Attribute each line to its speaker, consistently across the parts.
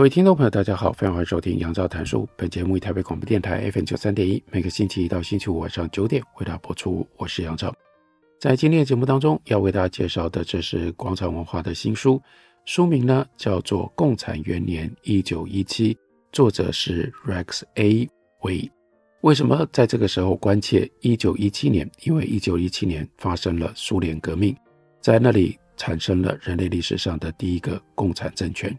Speaker 1: 各位听众朋友，大家好，非常欢迎收听杨照谈书。本节目以台北广播电台 FM 九三点一，每个星期一到星期五晚上九点为大家播出。我是杨照。在今天的节目当中，要为大家介绍的，这是广场文化的新书，书名呢叫做《共产元年一九一七》，作者是 Rex A. Wei。为什么在这个时候关切一九一七年？因为一九一七年发生了苏联革命，在那里产生了人类历史上的第一个共产政权。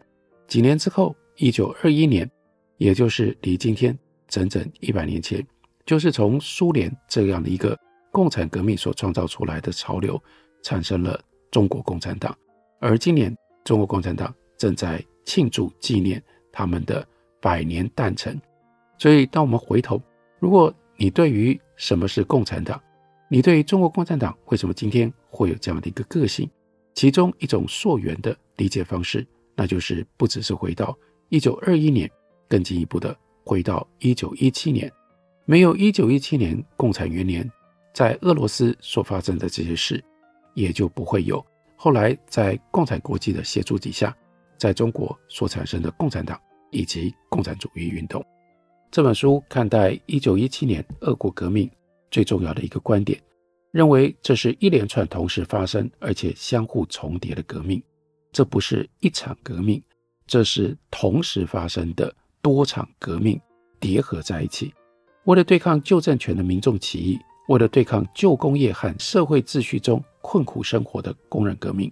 Speaker 1: 几年之后，一九二一年，也就是离今天整整一百年前，就是从苏联这样的一个共产革命所创造出来的潮流，产生了中国共产党。而今年，中国共产党正在庆祝纪念他们的百年诞辰。所以，当我们回头，如果你对于什么是共产党，你对于中国共产党为什么今天会有这样的一个个性，其中一种溯源的理解方式。那就是不只是回到一九二一年，更进一步的回到一九一七年。没有一九一七年共产元年，在俄罗斯所发生的这些事，也就不会有后来在共产国际的协助底下，在中国所产生的共产党以及共产主义运动。这本书看待一九一七年俄国革命最重要的一个观点，认为这是一连串同时发生而且相互重叠的革命。这不是一场革命，这是同时发生的多场革命叠合在一起。为了对抗旧政权的民众起义，为了对抗旧工业和社会秩序中困苦生活的工人革命，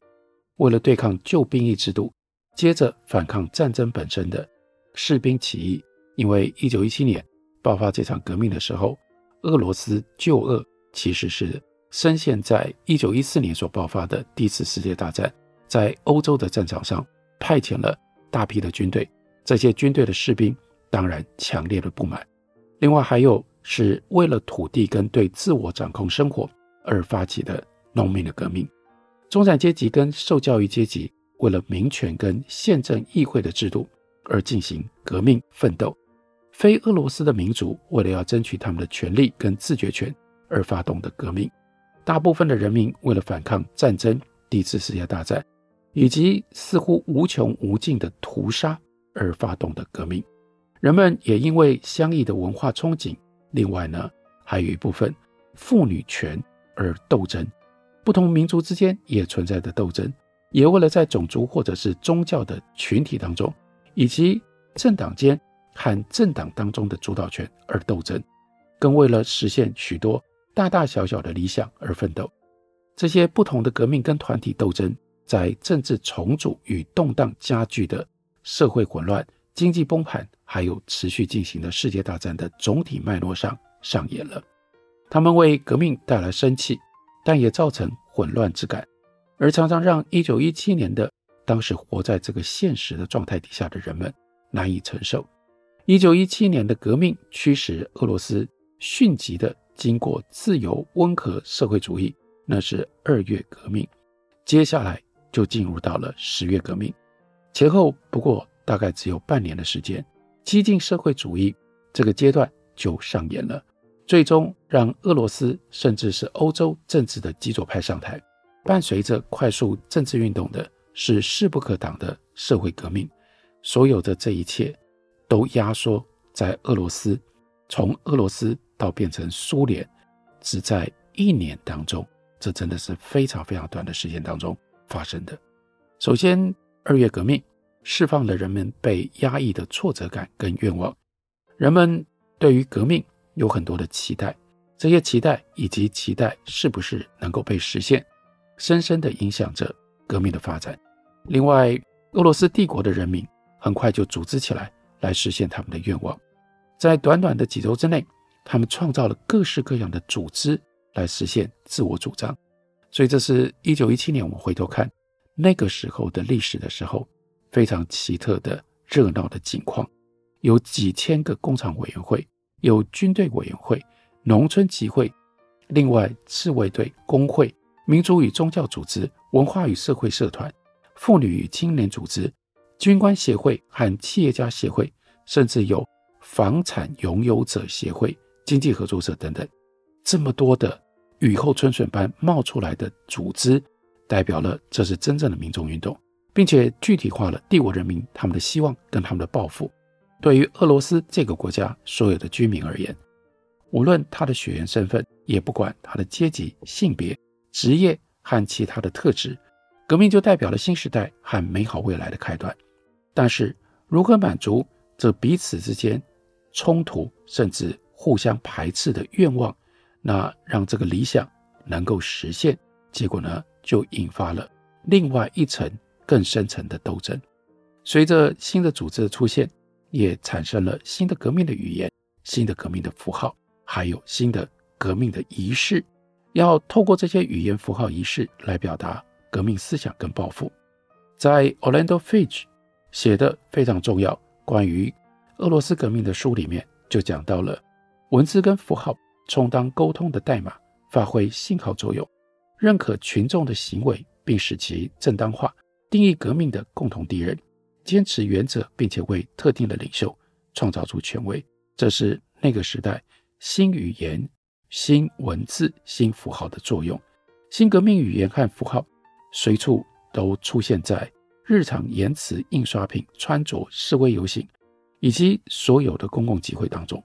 Speaker 1: 为了对抗旧兵役制度，接着反抗战争本身的士兵起义。因为一九一七年爆发这场革命的时候，俄罗斯旧俄其实是深陷在一九一四年所爆发的第一次世界大战。在欧洲的战场上派遣了大批的军队，这些军队的士兵当然强烈的不满。另外还有是为了土地跟对自我掌控生活而发起的农民的革命，中产阶级跟受教育阶级为了民权跟宪政议会的制度而进行革命奋斗，非俄罗斯的民族为了要争取他们的权利跟自决权而发动的革命，大部分的人民为了反抗战争，第一次世界大战。以及似乎无穷无尽的屠杀而发动的革命，人们也因为相异的文化憧憬，另外呢，还有一部分妇女权而斗争，不同民族之间也存在的斗争，也为了在种族或者是宗教的群体当中，以及政党间和政党当中的主导权而斗争，更为了实现许多大大小小的理想而奋斗。这些不同的革命跟团体斗争。在政治重组与动荡加剧的社会混乱、经济崩盘，还有持续进行的世界大战的总体脉络上上演了。他们为革命带来生气，但也造成混乱之感，而常常让一九一七年的当时活在这个现实的状态底下的人们难以承受。一九一七年的革命驱使俄罗斯迅疾地经过自由温和社会主义，那是二月革命，接下来。就进入到了十月革命，前后不过大概只有半年的时间，激进社会主义这个阶段就上演了，最终让俄罗斯甚至是欧洲政治的极左派上台。伴随着快速政治运动的是势不可挡的社会革命，所有的这一切都压缩在俄罗斯，从俄罗斯到变成苏联，只在一年当中，这真的是非常非常短的时间当中。发生的，首先，二月革命释放了人们被压抑的挫折感跟愿望，人们对于革命有很多的期待，这些期待以及期待是不是能够被实现，深深地影响着革命的发展。另外，俄罗斯帝国的人民很快就组织起来来实现他们的愿望，在短短的几周之内，他们创造了各式各样的组织来实现自我主张。所以，这是一九一七年，我们回头看那个时候的历史的时候，非常奇特的热闹的景况，有几千个工厂委员会，有军队委员会、农村集会，另外自卫队、工会、民族与宗教组织、文化与社会社团、妇女与青年组织、军官协会和企业家协会，甚至有房产拥有者协会、经济合作社等等，这么多的。雨后春笋般冒出来的组织，代表了这是真正的民众运动，并且具体化了帝国人民他们的希望跟他们的抱负。对于俄罗斯这个国家所有的居民而言，无论他的血缘身份，也不管他的阶级、性别、职业和其他的特质，革命就代表了新时代和美好未来的开端。但是，如何满足这彼此之间冲突甚至互相排斥的愿望？那让这个理想能够实现，结果呢，就引发了另外一层更深层的斗争。随着新的组织的出现，也产生了新的革命的语言、新的革命的符号，还有新的革命的仪式。要透过这些语言符号仪式来表达革命思想跟抱负。在 Orlando Figes 写的非常重要关于俄罗斯革命的书里面，就讲到了文字跟符号。充当沟通的代码，发挥信号作用，认可群众的行为，并使其正当化，定义革命的共同敌人，坚持原则，并且为特定的领袖创造出权威。这是那个时代新语言、新文字、新符号的作用。新革命语言和符号随处都出现在日常言辞、印刷品、穿着、示威游行以及所有的公共集会当中。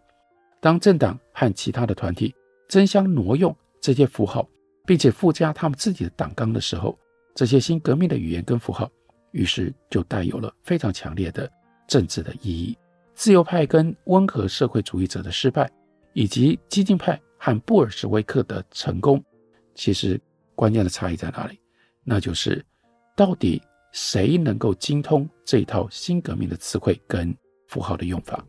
Speaker 1: 当政党和其他的团体争相挪用这些符号，并且附加他们自己的党纲的时候，这些新革命的语言跟符号，于是就带有了非常强烈的政治的意义。自由派跟温和社会主义者的失败，以及激进派和布尔什维克的成功，其实关键的差异在哪里？那就是到底谁能够精通这一套新革命的词汇跟符号的用法。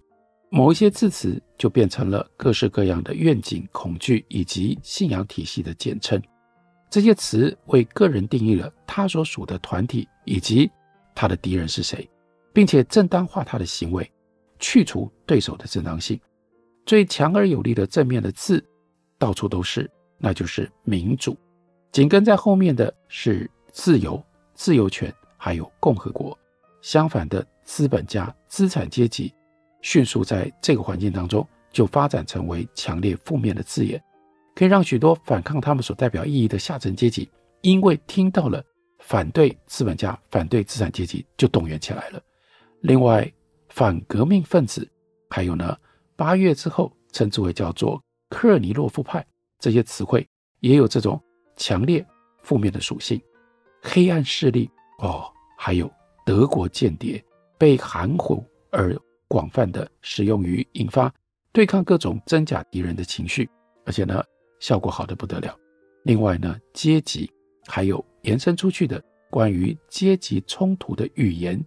Speaker 1: 某一些字词就变成了各式各样的愿景、恐惧以及信仰体系的简称。这些词为个人定义了他所属的团体以及他的敌人是谁，并且正当化他的行为，去除对手的正当性。最强而有力的正面的字到处都是，那就是民主。紧跟在后面的是自由、自由权，还有共和国。相反的，资本家、资产阶级。迅速在这个环境当中就发展成为强烈负面的字眼，可以让许多反抗他们所代表意义的下层阶级，因为听到了反对资本家、反对资产阶级，就动员起来了。另外，反革命分子，还有呢，八月之后称之为叫做科尔尼洛夫派这些词汇，也有这种强烈负面的属性。黑暗势力哦，还有德国间谍被含糊而。广泛的使用于引发对抗各种真假敌人的情绪，而且呢，效果好得不得了。另外呢，阶级还有延伸出去的关于阶级冲突的语言，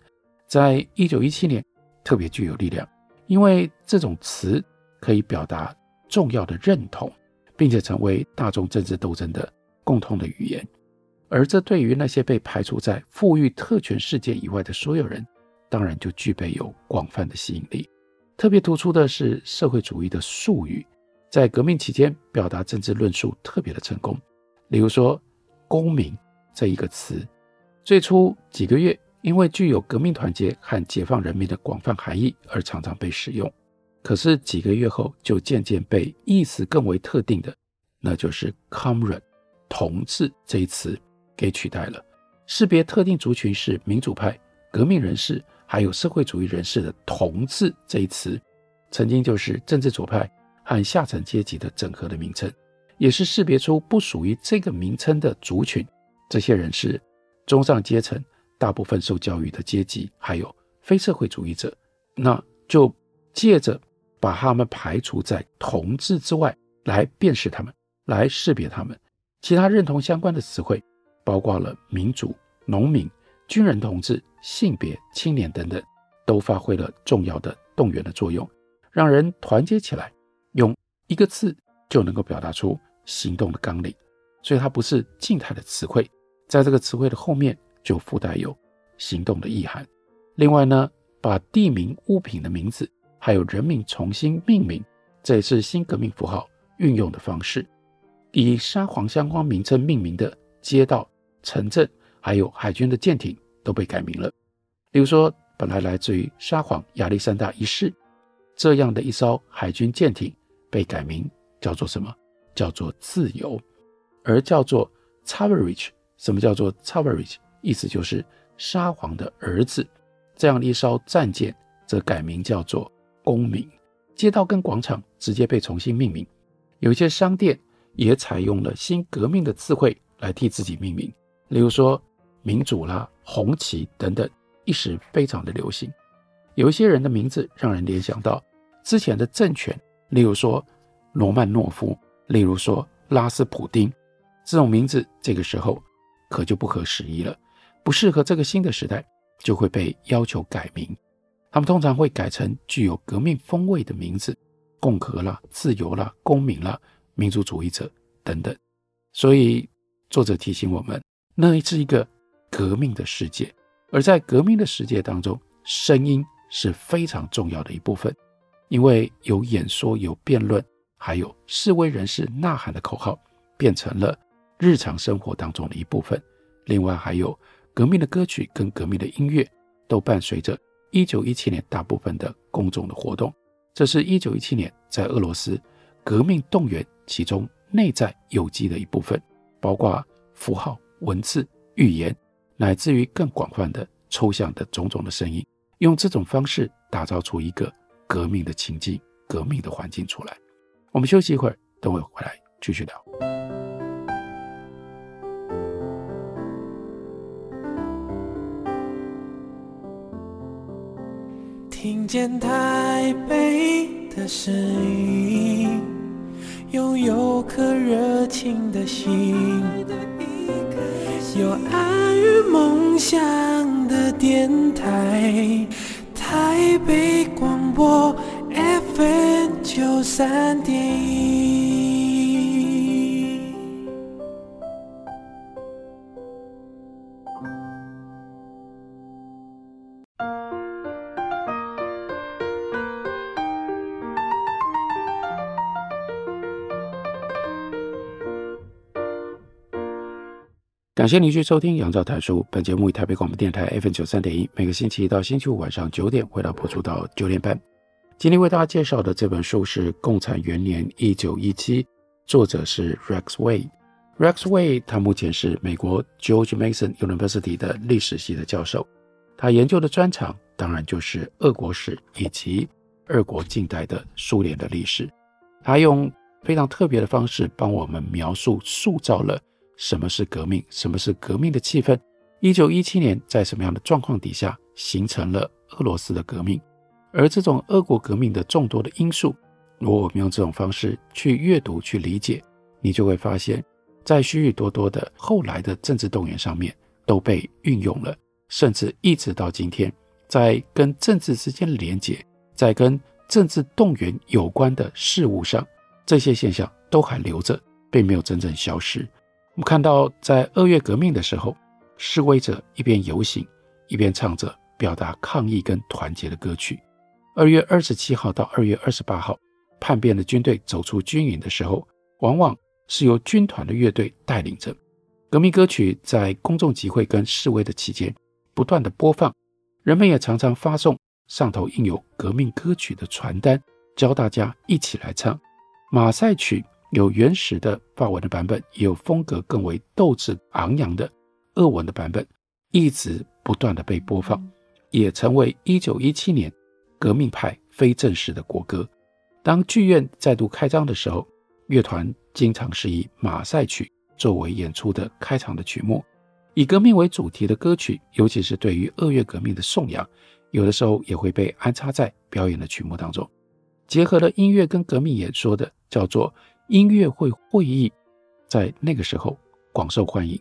Speaker 1: 在一九一七年特别具有力量，因为这种词可以表达重要的认同，并且成为大众政治斗争的共通的语言。而这对于那些被排除在富裕特权世界以外的所有人，当然就具备有广泛的吸引力。特别突出的是社会主义的术语，在革命期间表达政治论述特别的成功。例如说“公民”这一个词，最初几个月因为具有革命团结和解放人民的广泛含义而常常被使用，可是几个月后就渐渐被意思更为特定的，那就是 “comrade” 同志这一词给取代了，识别特定族群是民主派、革命人士。还有社会主义人士的“同志”这一词，曾经就是政治左派和下层阶级的整合的名称，也是识别出不属于这个名称的族群。这些人是中上阶层、大部分受教育的阶级，还有非社会主义者。那就借着把他们排除在“同志”之外，来辨识他们，来识别他们。其他认同相关的词汇，包括了民主、农民。军人同志、性别、青年等等，都发挥了重要的动员的作用，让人团结起来，用一个字就能够表达出行动的纲领。所以它不是静态的词汇，在这个词汇的后面就附带有行动的意涵。另外呢，把地名、物品的名字还有人名重新命名，这也是新革命符号运用的方式。以沙皇相关名称命名的街道、城镇，还有海军的舰艇都被改名了。比如说，本来来自于沙皇亚历山大一世这样的一艘海军舰艇，被改名叫做什么？叫做自由。而叫做 Tsarévitch，什么叫做 Tsarévitch？意思就是沙皇的儿子。这样的一艘战舰则改名叫做公民。街道跟广场直接被重新命名，有一些商店也采用了新革命的词汇来替自己命名，例如说民主啦、红旗等等，一时非常的流行。有一些人的名字让人联想到之前的政权，例如说罗曼诺夫，例如说拉斯普丁。这种名字这个时候可就不合时宜了，不适合这个新的时代，就会被要求改名。他们通常会改成具有革命风味的名字，共和啦、自由啦、公民啦、民族主义者等等。所以作者提醒我们，那是一个革命的世界，而在革命的世界当中，声音是非常重要的一部分，因为有演说、有辩论，还有示威人士呐喊的口号，变成了。日常生活当中的一部分，另外还有革命的歌曲跟革命的音乐，都伴随着一九一七年大部分的公众的活动。这是一九一七年在俄罗斯革命动员其中内在有机的一部分，包括符号、文字、语言，乃至于更广泛的抽象的种种的声音，用这种方式打造出一个革命的情境、革命的环境出来。我们休息一会儿，等会回来继续聊。
Speaker 2: 听见台北的声音，拥有颗热情的心，有爱与梦想的电台，台北广播 FM 九三点
Speaker 1: 感谢您继续收听《杨照谈书》。本节目以台北广播电台 FM 九三点一，每个星期一到星期五晚上九点，为大家播出到九点半。今天为大家介绍的这本书是《共产元年一九一七》，作者是 Rex Way。Rex Way 他目前是美国 George Mason University 的历史系的教授，他研究的专长当然就是俄国史以及俄国近代的苏联的历史。他用非常特别的方式帮我们描述、塑造了。什么是革命？什么是革命的气氛？一九一七年在什么样的状况底下形成了俄罗斯的革命？而这种俄国革命的众多的因素，如果我们用这种方式去阅读、去理解，你就会发现，在许许多多的后来的政治动员上面都被运用了，甚至一直到今天，在跟政治之间的连结，在跟政治动员有关的事物上，这些现象都还留着，并没有真正消失。我们看到，在二月革命的时候，示威者一边游行，一边唱着表达抗议跟团结的歌曲。二月二十七号到二月二十八号，叛变的军队走出军营的时候，往往是由军团的乐队带领着革命歌曲，在公众集会跟示威的期间不断的播放。人们也常常发送上头印有革命歌曲的传单，教大家一起来唱马赛曲。有原始的法文的版本，也有风格更为斗志昂扬的俄文的版本，一直不断的被播放，也成为一九一七年革命派非正式的国歌。当剧院再度开张的时候，乐团经常是以马赛曲作为演出的开场的曲目，以革命为主题的歌曲，尤其是对于二月革命的颂扬，有的时候也会被安插在表演的曲目当中，结合了音乐跟革命演说的，叫做。音乐会会议在那个时候广受欢迎。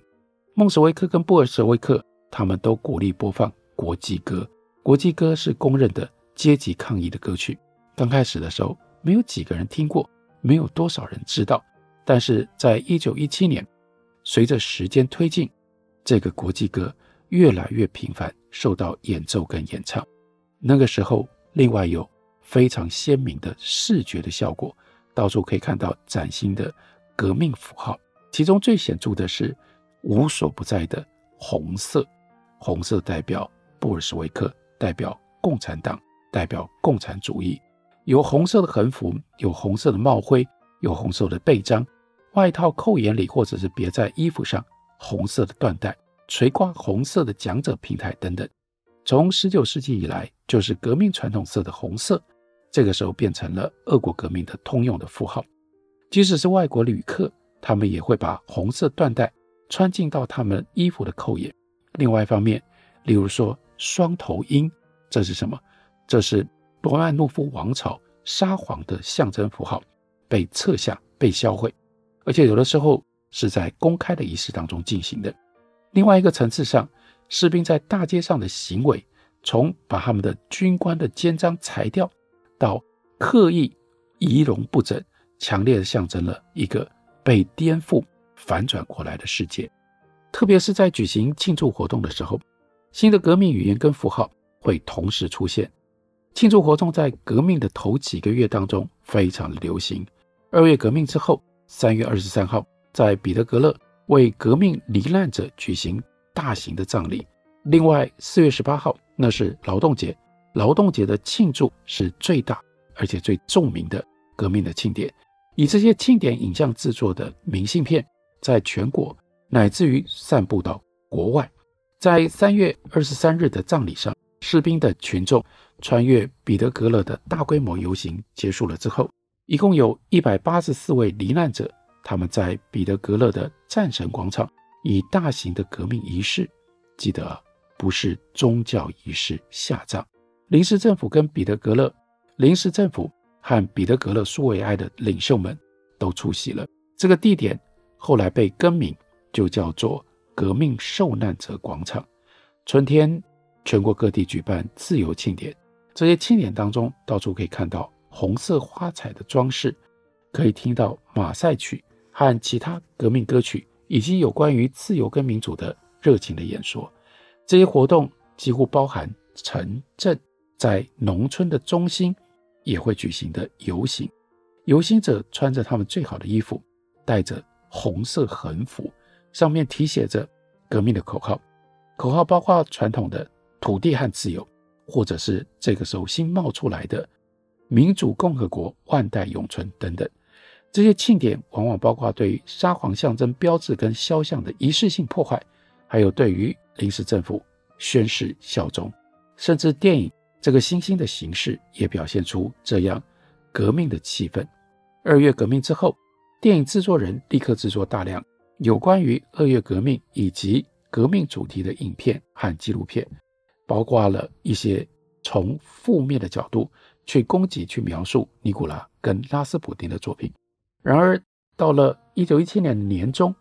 Speaker 1: 孟什维克跟布尔什维克他们都鼓励播放国际歌。国际歌是公认的阶级抗议的歌曲。刚开始的时候，没有几个人听过，没有多少人知道。但是在一九一七年，随着时间推进，这个国际歌越来越频繁受到演奏跟演唱。那个时候，另外有非常鲜明的视觉的效果，到处可以看到崭新的革命符号，其中最显著的是无所不在的红色。红色代表布尔什维克，代表共产党，代表共产主义。有红色的横幅，有红色的帽徽，有红色的背章，外套扣眼里或者是别在衣服上，红色的缎带，垂挂红色的讲者平台等等。从十九世纪以来，就是革命传统色的红色，这个时候变成了俄国革命的通用的符号。即使是外国旅客，他们也会把红色缎带穿进到他们衣服的扣眼。另外一方面，例如说双头鹰，这是什么？这是。罗曼诺夫王朝沙皇的象征符号被撤下、被销毁，而且有的时候是在公开的仪式当中进行的。另外一个层次上，士兵在大街上的行为，从把他们的军官的肩章裁掉，到刻意仪容不整，强烈的象征了一个被颠覆、反转过来的世界。特别是在举行庆祝活动的时候，新的革命语言跟符号会同时出现。庆祝活动在革命的头几个月当中非常的流行。二月革命之后，三月二十三号在彼得格勒为革命罹难者举行大型的葬礼。另外，四月十八号那是劳动节，劳动节的庆祝是最大而且最著名的革命的庆典。以这些庆典影像制作的明信片，在全国乃至于散布到国外。在三月二十三日的葬礼上，士兵的群众。穿越彼得格勒的大规模游行结束了之后，一共有一百八十四位罹难者，他们在彼得格勒的战神广场以大型的革命仪式，记得不是宗教仪式下葬。临时政府跟彼得格勒临时政府和彼得格勒苏维埃的领袖们都出席了。这个地点后来被更名，就叫做革命受难者广场。春天，全国各地举办自由庆典。这些庆典当中，到处可以看到红色花彩的装饰，可以听到马赛曲和其他革命歌曲，以及有关于自由跟民主的热情的演说。这些活动几乎包含城镇，在农村的中心也会举行的游行。游行者穿着他们最好的衣服，带着红色横幅，上面题写着革命的口号。口号包括传统的土地和自由。或者是这个时候新冒出来的民主共和国万代永存等等，这些庆典往往包括对于沙皇象征标志跟肖像的仪式性破坏，还有对于临时政府宣誓效忠，甚至电影这个新兴的形式也表现出这样革命的气氛。二月革命之后，电影制作人立刻制作大量有关于二月革命以及革命主题的影片和纪录片。包括了一些从负面的角度去攻击、去描述尼古拉跟拉斯普丁的作品。然而，到了一九一七年的年中，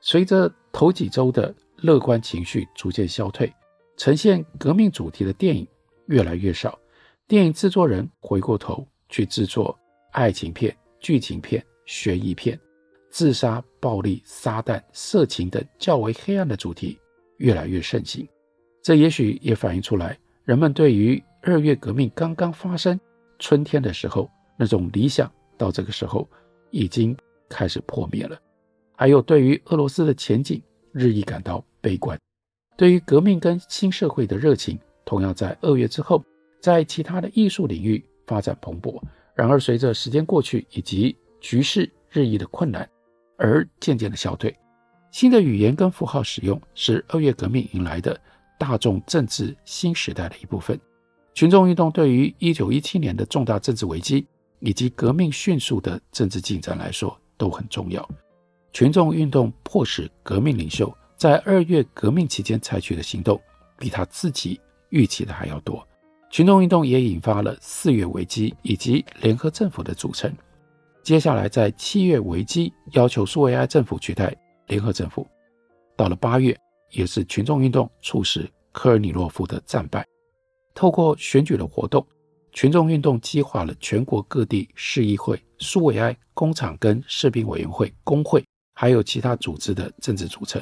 Speaker 1: 随着头几周的乐观情绪逐渐消退，呈现革命主题的电影越来越少。电影制作人回过头去制作爱情片、剧情片、悬疑片，自杀、暴力、撒旦、色情等较为黑暗的主题越来越盛行。这也许也反映出来，人们对于二月革命刚刚发生春天的时候那种理想，到这个时候已经开始破灭了。还有对于俄罗斯的前景日益感到悲观，对于革命跟新社会的热情，同样在二月之后，在其他的艺术领域发展蓬勃。然而，随着时间过去以及局势日益的困难，而渐渐的消退。新的语言跟符号使用是二月革命迎来的。大众政治新时代的一部分，群众运动对于一九一七年的重大政治危机以及革命迅速的政治进展来说都很重要。群众运动迫使革命领袖在二月革命期间采取的行动比他自己预期的还要多。群众运动也引发了四月危机以及联合政府的组成。接下来在七月危机要求苏维埃政府取代联合政府，到了八月。也是群众运动促使科尔尼洛夫的战败。透过选举的活动，群众运动激化了全国各地市议会、苏维埃工厂跟士兵委员会、工会，还有其他组织的政治组成，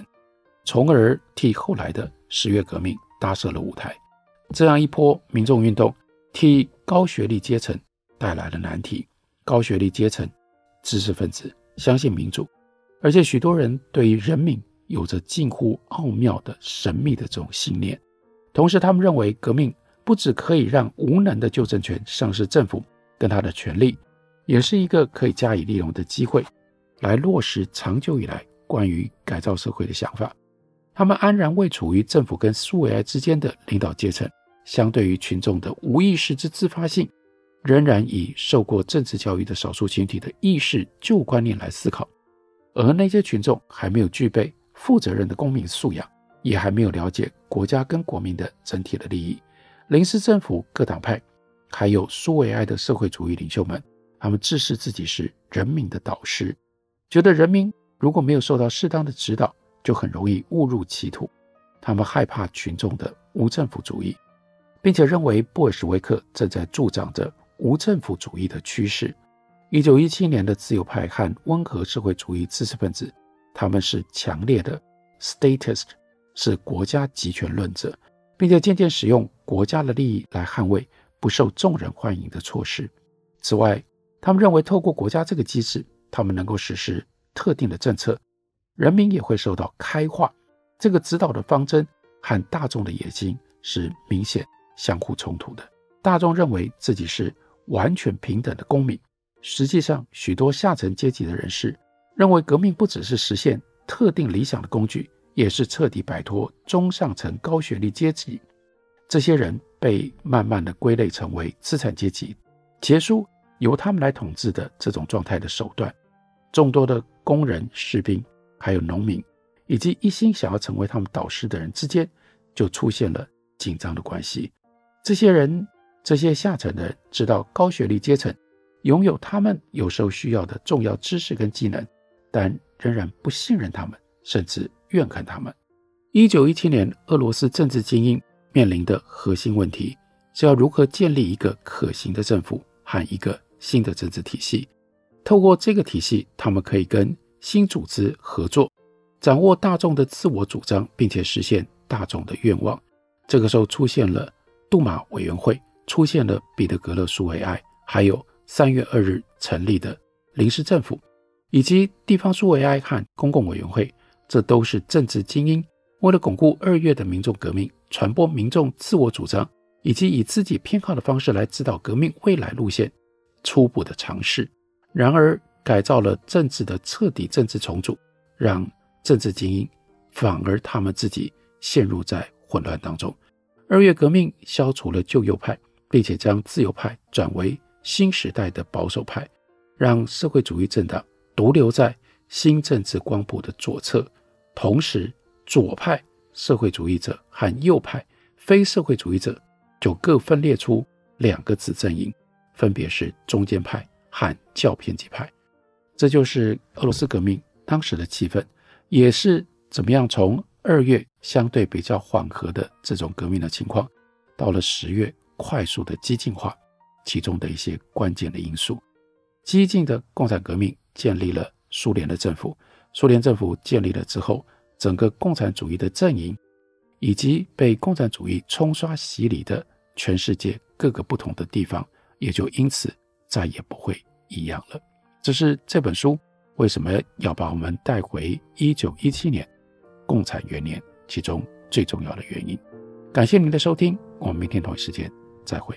Speaker 1: 从而替后来的十月革命搭设了舞台。这样一波民众运动，替高学历阶层带来了难题。高学历阶层、知识分子相信民主，而且许多人对于人民有着近乎奥妙的神秘的这种信念。同时，他们认为革命不只可以让无能的旧政权丧失政府跟他的权力，也是一个可以加以利用的机会，来落实长久以来关于改造社会的想法。他们安然位处于政府跟苏维埃之间的领导阶层，相对于群众的无意识之自发性，仍然以受过政治教育的少数群体的意识旧观念来思考，而那些群众还没有具备负责任的公民素养，也还没有了解国家跟国民的整体的利益。临时政府各党派，还有苏维埃的社会主义领袖们，他们自视自己是人民的导师，觉得人民如果没有受到适当的指导，就很容易误入歧途。他们害怕群众的无政府主义，并且认为布尔什维克正在助长着无政府主义的趋势。一九一七年的自由派和温和社会主义知识分子，他们是强烈的 statist，是国家集权论者，并且渐渐使用国家的利益来捍卫不受众人欢迎的措施。此外，他们认为透过国家这个机制，他们能够实施特定的政策。人民也会受到开化，这个指导的方针和大众的野心是明显相互冲突的。大众认为自己是完全平等的公民，实际上，许多下层阶级的人士认为革命不只是实现特定理想的工具，也是彻底摆脱中上层高学历阶级。这些人被慢慢的归类成为资产阶级，结束由他们来统治的这种状态的手段。众多的工人、士兵。还有农民，以及一心想要成为他们导师的人之间，就出现了紧张的关系。这些人，这些下层的人，知道高学历阶层拥有他们有时候需要的重要知识跟技能，但仍然不信任他们，甚至怨恨他们。一九一七年，俄罗斯政治精英面临的核心问题是要如何建立一个可行的政府和一个新的政治体系。透过这个体系，他们可以跟新组织合作，掌握大众的自我主张，并且实现大众的愿望。这个时候出现了杜马委员会，出现了彼得格勒苏维埃，还有三月二日成立的临时政府，以及地方苏维埃和公共委员会。这都是政治精英为了巩固二月的民众革命，传播民众自我主张，以及以自己偏好的方式来指导革命未来路线初步的尝试。然而，改造了政治的彻底政治重组，让政治精英反而他们自己陷入在混乱当中。二月革命消除了旧右派，并且将自由派转为新时代的保守派，让社会主义政党独留在新政治光谱的左侧。同时，左派社会主义者和右派非社会主义者就各分裂出两个子阵营，分别是中间派和较偏激派。这就是俄罗斯革命当时的气氛，也是怎么样从二月相对比较缓和的这种革命的情况，到了十月快速的激进化，其中的一些关键的因素。激进的共产革命建立了苏联的政府，苏联政府建立了之后，整个共产主义的阵营，以及被共产主义冲刷洗礼的全世界各个不同的地方，也就因此再也不会一样了。这是这本书为什么要把我们带回一九一七年共产元年其中最重要的原因。感谢您的收听，我们明天同一时间再会。